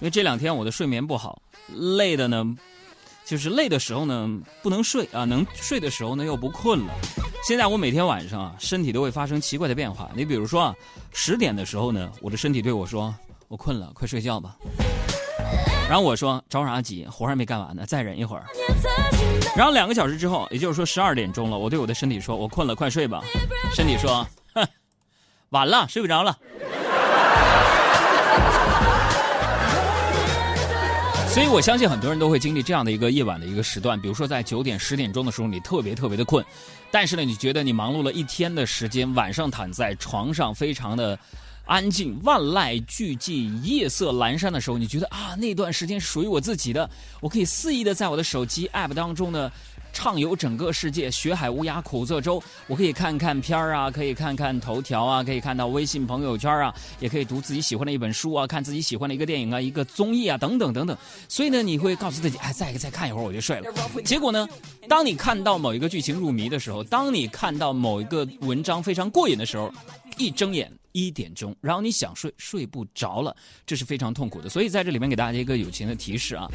因为这两天我的睡眠不好，累的呢，就是累的时候呢不能睡啊，能睡的时候呢又不困了。现在我每天晚上啊，身体都会发生奇怪的变化。你比如说啊，十点的时候呢，我的身体对我说：“我困了，快睡觉吧。”然后我说：“着啥急？活还没干完呢，再忍一会儿。”然后两个小时之后，也就是说十二点钟了，我对我的身体说：“我困了，快睡吧。”身体说：“哼，晚了，睡不着了。”所以我相信很多人都会经历这样的一个夜晚的一个时段，比如说在九点、十点钟的时候，你特别特别的困，但是呢，你觉得你忙碌了一天的时间，晚上躺在床上非常的安静，万籁俱寂，夜色阑珊的时候，你觉得啊，那段时间是属于我自己的，我可以肆意的在我的手机 app 当中呢。畅游整个世界，学海无涯苦作舟。我可以看看片儿啊，可以看看头条啊，可以看到微信朋友圈啊，也可以读自己喜欢的一本书啊，看自己喜欢的一个电影啊，一个综艺啊，等等等等。所以呢，你会告诉自己，哎，再再看一会儿我就睡了。结果呢，当你看到某一个剧情入迷的时候，当你看到某一个文章非常过瘾的时候，一睁眼。一点钟，然后你想睡睡不着了，这是非常痛苦的。所以在这里面给大家一个友情的提示啊，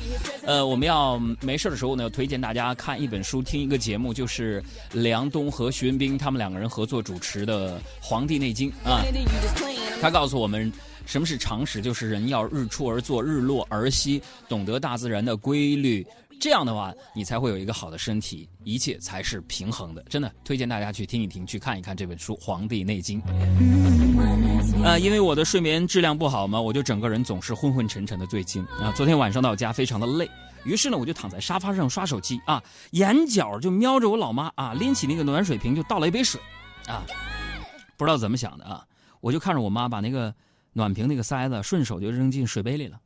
呃，我们要没事的时候呢，推荐大家看一本书，听一个节目，就是梁冬和徐文斌他们两个人合作主持的《黄帝内经》啊。他告诉我们什么是常识，就是人要日出而作，日落而息，懂得大自然的规律。这样的话，你才会有一个好的身体，一切才是平衡的。真的推荐大家去听一听，去看一看这本书《黄帝内经》。呃，因为我的睡眠质量不好嘛，我就整个人总是昏昏沉沉的。最近啊，昨天晚上到家非常的累，于是呢，我就躺在沙发上刷手机啊，眼角就瞄着我老妈啊，拎起那个暖水瓶就倒了一杯水，啊，不知道怎么想的啊，我就看着我妈把那个暖瓶那个塞子顺手就扔进水杯里了。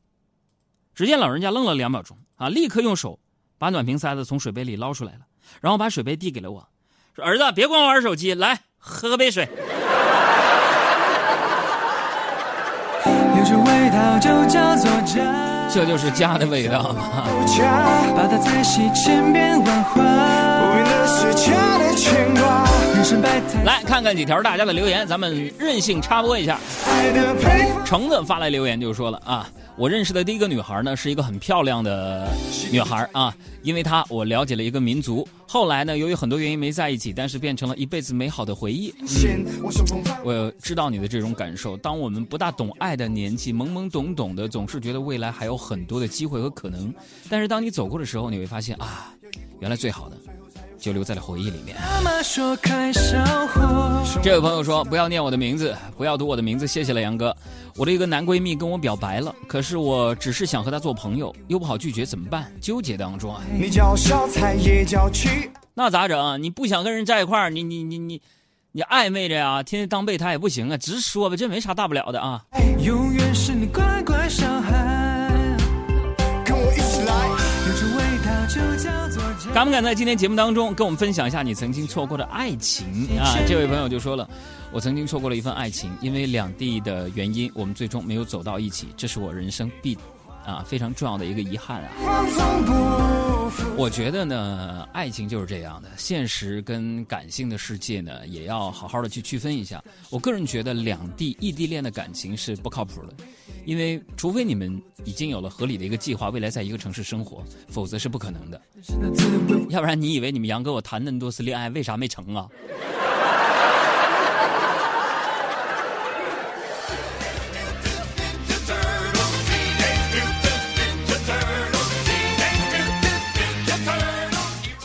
只见老人家愣了两秒钟啊，立刻用手。把暖瓶塞子从水杯里捞出来了，然后把水杯递给了我，说：“儿子，别光玩手机，来喝杯水。” 这就是家的味道吗？来看看几条大家的留言，咱们任性插播一下。橙子发来留言就说了啊。我认识的第一个女孩呢，是一个很漂亮的女孩啊，因为她我了解了一个民族。后来呢，由于很多原因没在一起，但是变成了一辈子美好的回忆。我知道你的这种感受。当我们不大懂爱的年纪，懵懵懂懂的，总是觉得未来还有很多的机会和可能。但是当你走过的时候，你会发现啊，原来最好的。就留在了回忆里面。这位朋友说：“不要念我的名字，不要读我的名字，谢谢了，杨哥。我的一个男闺蜜跟我表白了，可是我只是想和他做朋友，又不好拒绝，怎么办？纠结当中啊。那咋整啊？你不想跟人在一块儿，你你你你你暧昧着呀，天天当备胎也不行啊，直说吧，这没啥大不了的啊。”永远是你乖乖小孩，跟我一起来，有种味道就叫做。敢不敢在今天节目当中跟我们分享一下你曾经错过的爱情啊？这位朋友就说了，我曾经错过了一份爱情，因为两地的原因，我们最终没有走到一起，这是我人生必啊非常重要的一个遗憾啊。我觉得呢，爱情就是这样的，现实跟感性的世界呢，也要好好的去区分一下。我个人觉得，两地异地恋的感情是不靠谱的。因为除非你们已经有了合理的一个计划，未来在一个城市生活，否则是不可能的。要不然你以为你们杨哥我谈那么多次恋爱，为啥没成啊？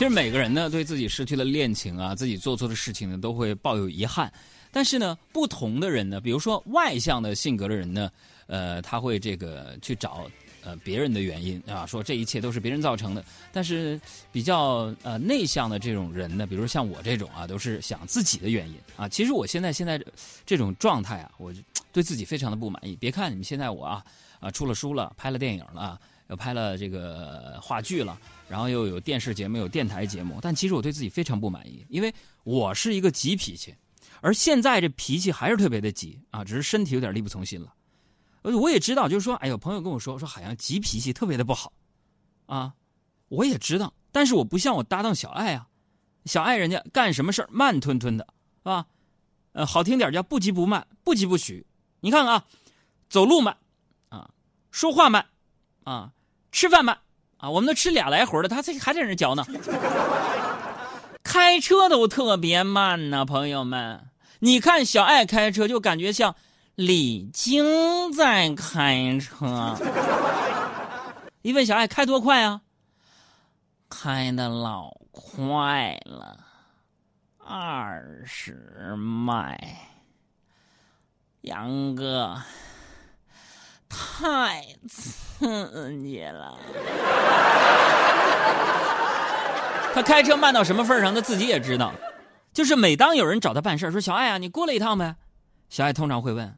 其实每个人呢，对自己失去了恋情啊，自己做错的事情呢，都会抱有遗憾。但是呢，不同的人呢，比如说外向的性格的人呢。呃，他会这个去找呃别人的原因啊，说这一切都是别人造成的。但是比较呃内向的这种人呢，比如像我这种啊，都是想自己的原因啊。其实我现在现在这种状态啊，我对自己非常的不满意。别看你们现在我啊啊出了书了，拍了电影了，拍了这个话剧了，然后又有电视节目、有电台节目，但其实我对自己非常不满意，因为我是一个急脾气，而现在这脾气还是特别的急啊，只是身体有点力不从心了。我也知道，就是说，哎呦，朋友跟我说，说海洋急脾气特别的不好，啊，我也知道，但是我不像我搭档小爱啊，小爱人家干什么事慢吞吞的，是吧？呃，好听点叫不急不慢，不急不徐。你看看啊，走路慢，啊，说话慢，啊，吃饭慢啊，我们都吃俩来回了，他这还在那嚼呢。开车都特别慢呢，朋友们，你看小爱开车就感觉像李菁在开车。一问小爱开多快啊？开的老快了，二十迈。杨哥，太刺激了。他开车慢到什么份上，他自己也知道。就是每当有人找他办事说小爱啊，你过来一趟呗。小爱通常会问：“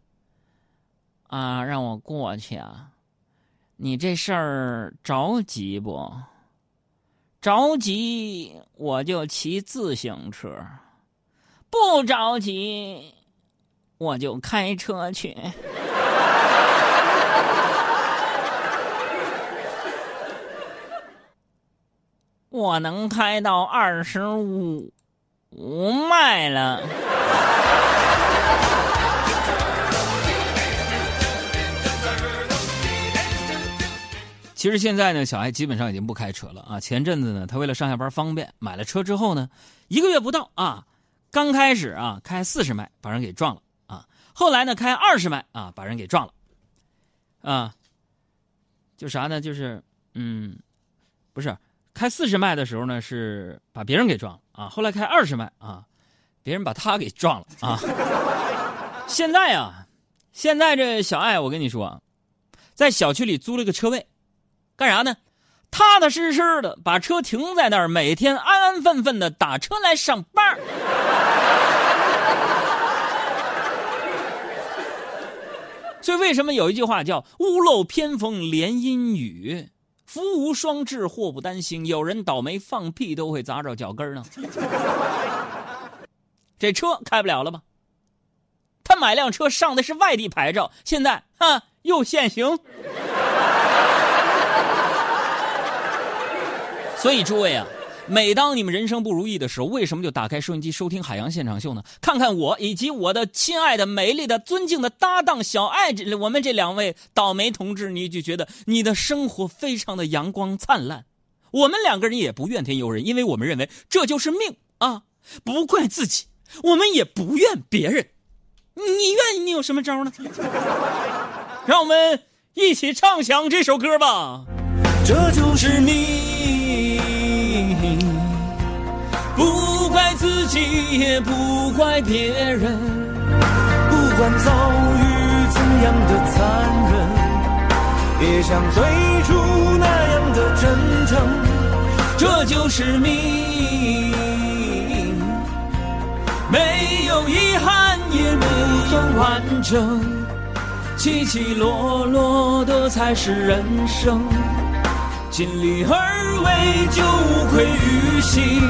啊，让我过去啊？你这事儿着急不？着急我就骑自行车，不着急我就开车去。” 我能开到二十五五迈了。其实现在呢，小爱基本上已经不开车了啊。前阵子呢，他为了上下班方便，买了车之后呢，一个月不到啊，刚开始啊开四十迈把人给撞了啊，后来呢开二十迈啊把人给撞了，啊，就啥呢？就是嗯，不是。开四十迈的时候呢，是把别人给撞了啊。后来开二十迈啊，别人把他给撞了啊。现在啊，现在这小爱，我跟你说，在小区里租了个车位，干啥呢？踏踏实实的把车停在那儿，每天安安分分的打车来上班。所以，为什么有一句话叫“屋漏偏逢连阴雨”？福无双至，祸不单行。有人倒霉放屁都会砸着脚跟呢。这车开不了了吧？他买辆车上的是外地牌照，现在哈又限行。所以诸位啊。每当你们人生不如意的时候，为什么就打开收音机收听《海洋现场秀》呢？看看我以及我的亲爱的、美丽的、尊敬的搭档小爱，这我们这两位倒霉同志，你就觉得你的生活非常的阳光灿烂。我们两个人也不怨天尤人，因为我们认为这就是命啊！不怪自己，我们也不怨别人。你怨你有什么招呢？让我们一起唱响这首歌吧。这就是命。自己，也不怪别人，不管遭遇怎样的残忍，也像最初那样的真诚。这就是命，没有遗憾也不算完整，起起落落的才是人生。尽力而为，就无愧于心，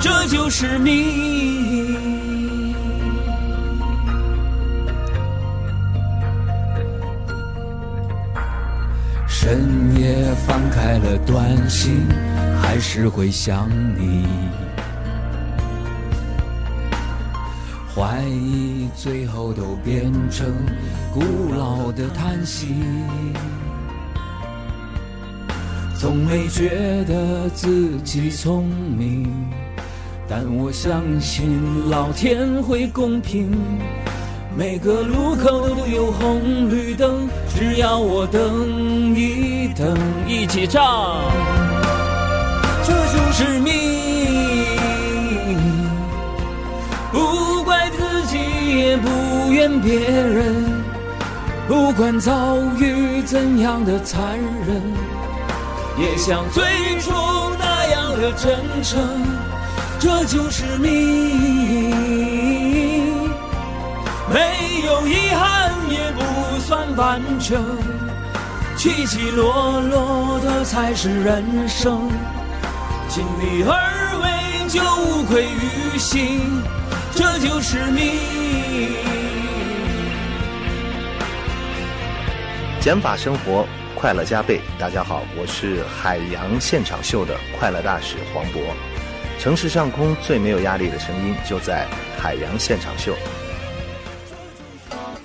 这就是命。深夜翻开了短信，还是会想你。怀疑最后都变成古老的叹息。从没觉得自己聪明，但我相信老天会公平。每个路口都有红绿灯，只要我等一等，一起唱，这就是命。不怪自己，也不怨别人，不管遭遇怎样的残忍。也像最初那样的真诚，这就是命。没有遗憾也不算完整，起起落落的才是人生。尽力而为就无愧于心，这就是命。减法生活。快乐加倍！大家好，我是海洋现场秀的快乐大使黄渤。城市上空最没有压力的声音，就在海洋现场秀。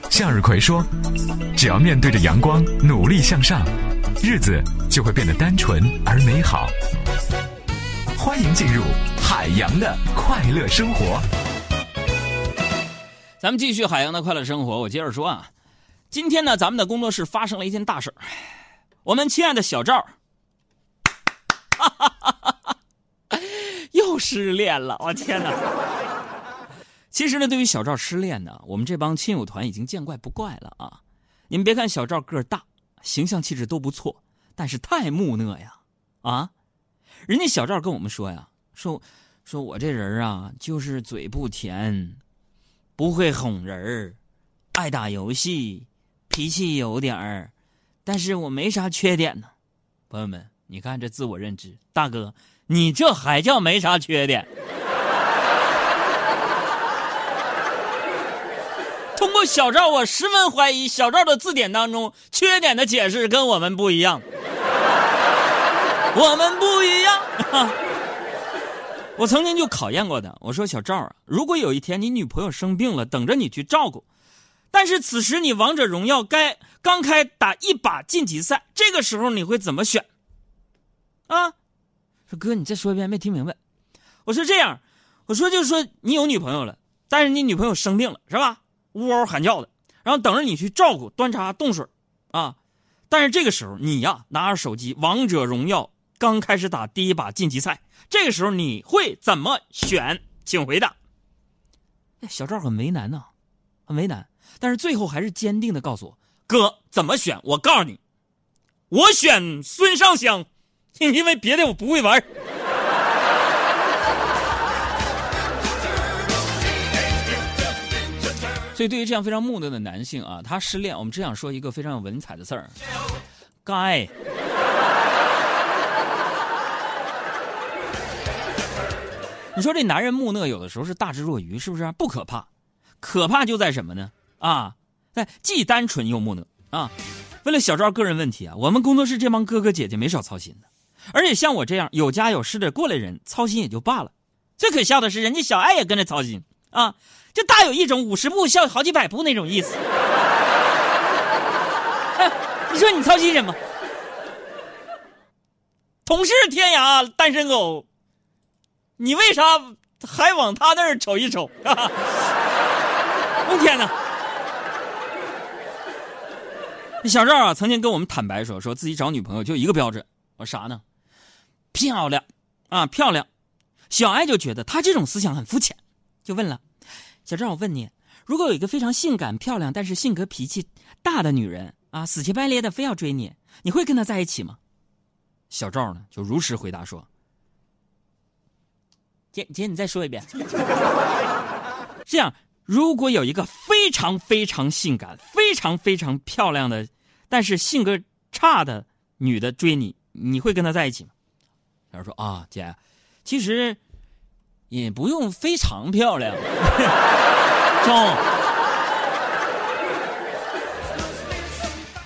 向日葵说：“只要面对着阳光，努力向上，日子就会变得单纯而美好。欢迎进入海洋的快乐生活。咱们继续海洋的快乐生活。我接着说啊，今天呢，咱们的工作室发生了一件大事儿。我们亲爱的小赵，哈哈哈哈哈，又失恋了！我天哪！其实呢，对于小赵失恋呢，我们这帮亲友团已经见怪不怪了啊。你们别看小赵个儿大，形象气质都不错，但是太木讷呀！啊，人家小赵跟我们说呀，说说我这人啊，就是嘴不甜，不会哄人，爱打游戏，脾气有点儿，但是我没啥缺点呢。朋友们，你看这自我认知，大哥，你这还叫没啥缺点？通过小赵，我十分怀疑小赵的字典当中缺点的解释跟我们不一样。我们不一样。我曾经就考验过他，我说小赵啊，如果有一天你女朋友生病了，等着你去照顾，但是此时你王者荣耀该刚开打一把晋级赛，这个时候你会怎么选？啊？哥，你再说一遍，没听明白。我说这样，我说就是说你有女朋友了，但是你女朋友生病了，是吧？呜嗷喊叫的，然后等着你去照顾、端茶冻水，啊！但是这个时候你呀，拿着手机，王者荣耀刚开始打第一把晋级赛，这个时候你会怎么选？请回答。小赵很为难呐，很为难，但是最后还是坚定的告诉我：“哥，怎么选？我告诉你，我选孙尚香，因为别的我不会玩。”所以，对于这样非常木讷的男性啊，他失恋，我们只想说一个非常有文采的字儿：该。你说这男人木讷，有的时候是大智若愚，是不是？不可怕，可怕就在什么呢？啊，在既单纯又木讷啊！为了小赵个人问题啊，我们工作室这帮哥哥姐姐没少操心的。而且像我这样有家有室的过来人，操心也就罢了。最可笑的是，人家小爱也跟着操心啊。就大有一种五十步笑好几百步那种意思。你说你操心什么？同是天涯单身狗，你为啥还往他那儿瞅一瞅？我 天哪！小赵啊，曾经跟我们坦白说，说自己找女朋友就一个标准，我啥呢？漂亮啊，漂亮。小爱就觉得他这种思想很肤浅，就问了。小赵，我问你，如果有一个非常性感、漂亮，但是性格脾气大的女人啊，死乞白咧的非要追你，你会跟她在一起吗？小赵呢，就如实回答说：“姐姐，你再说一遍。这样，如果有一个非常非常性感、非常非常漂亮的，但是性格差的女的追你，你会跟她在一起吗？”然后说：“啊，姐，其实。”也不用非常漂亮，中。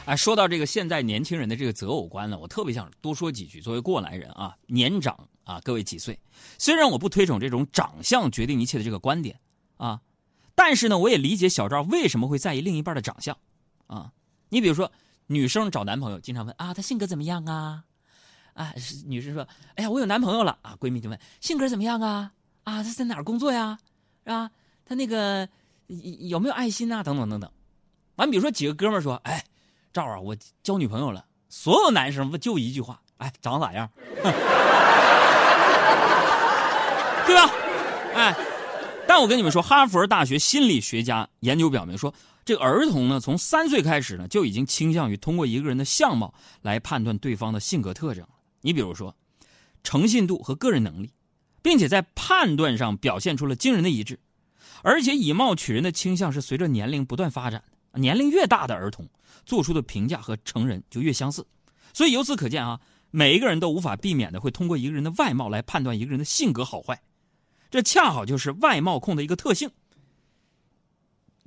哎，说到这个现在年轻人的这个择偶观呢，我特别想多说几句。作为过来人啊，年长啊，各位几岁？虽然我不推崇这种长相决定一切的这个观点啊，但是呢，我也理解小赵为什么会在意另一半的长相啊。你比如说，女生找男朋友经常问啊，他性格怎么样啊？啊，女生说，哎呀，我有男朋友了啊。闺蜜就问，性格怎么样啊？啊，他在哪儿工作呀？是吧？他那个有没有爱心呐？等等等等。完，比如说几个哥们说：“哎，赵啊，我交女朋友了。”所有男生不就一句话：“哎，长得咋样？” 对吧？哎，但我跟你们说，哈佛大学心理学家研究表明说，这个儿童呢，从三岁开始呢，就已经倾向于通过一个人的相貌来判断对方的性格特征了。你比如说，诚信度和个人能力。并且在判断上表现出了惊人的一致，而且以貌取人的倾向是随着年龄不断发展的。年龄越大的儿童做出的评价和成人就越相似，所以由此可见啊，每一个人都无法避免的会通过一个人的外貌来判断一个人的性格好坏，这恰好就是外貌控的一个特性。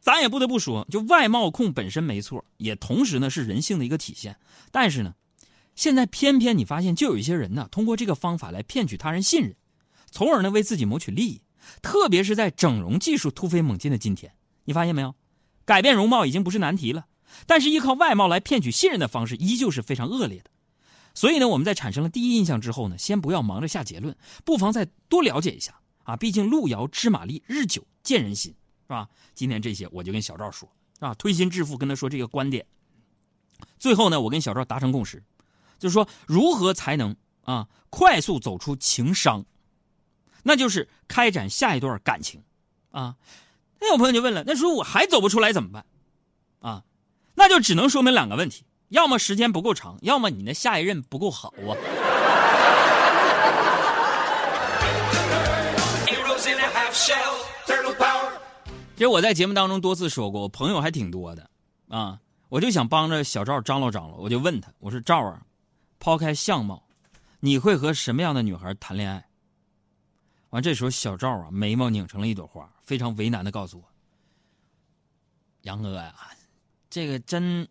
咱也不得不说，就外貌控本身没错，也同时呢是人性的一个体现。但是呢，现在偏偏你发现，就有一些人呢，通过这个方法来骗取他人信任。从而呢为自己谋取利益，特别是在整容技术突飞猛进的今天，你发现没有？改变容貌已经不是难题了，但是依靠外貌来骗取信任的方式依旧是非常恶劣的。所以呢，我们在产生了第一印象之后呢，先不要忙着下结论，不妨再多了解一下啊。毕竟路遥知马力，日久见人心，是吧？今天这些我就跟小赵说啊，推心置腹跟他说这个观点。最后呢，我跟小赵达成共识，就是说如何才能啊快速走出情伤，那就是开展下一段感情啊。那有朋友就问了，那如果还走不出来怎么办？啊，那就只能说明两个问题：要么时间不够长，要么你的下一任不够好啊。其实我在节目当中多次说过，我朋友还挺多的啊。我就想帮着小赵张罗张罗，我就问他，我说赵啊，抛开相貌，你会和什么样的女孩谈恋爱？完这时候小赵啊，眉毛拧成了一朵花，非常为难的告诉我：“杨哥呀，这个真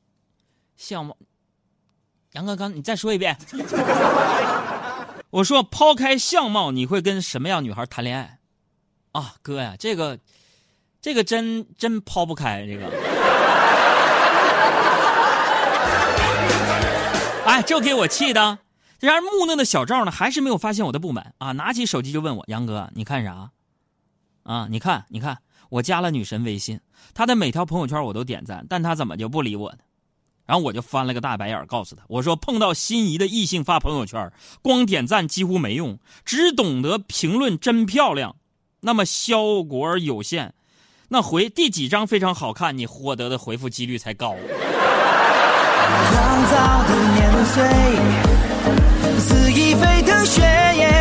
相貌。”杨哥刚，你再说一遍。我说抛开相貌，你会跟什么样女孩谈恋爱？啊，哥呀，这个，这个真真抛不开这个。哎，这给我气的！然而木讷的小赵呢，还是没有发现我的不满啊！拿起手机就问我：“杨哥，你看啥？啊，你看，你看，我加了女神微信，她的每条朋友圈我都点赞，但她怎么就不理我呢？”然后我就翻了个大白眼，告诉他：“我说碰到心仪的异性发朋友圈，光点赞几乎没用，只懂得评论真漂亮，那么效果有限。那回第几张非常好看，你获得的回复几率才高。”狂躁的年岁，肆意沸腾血液。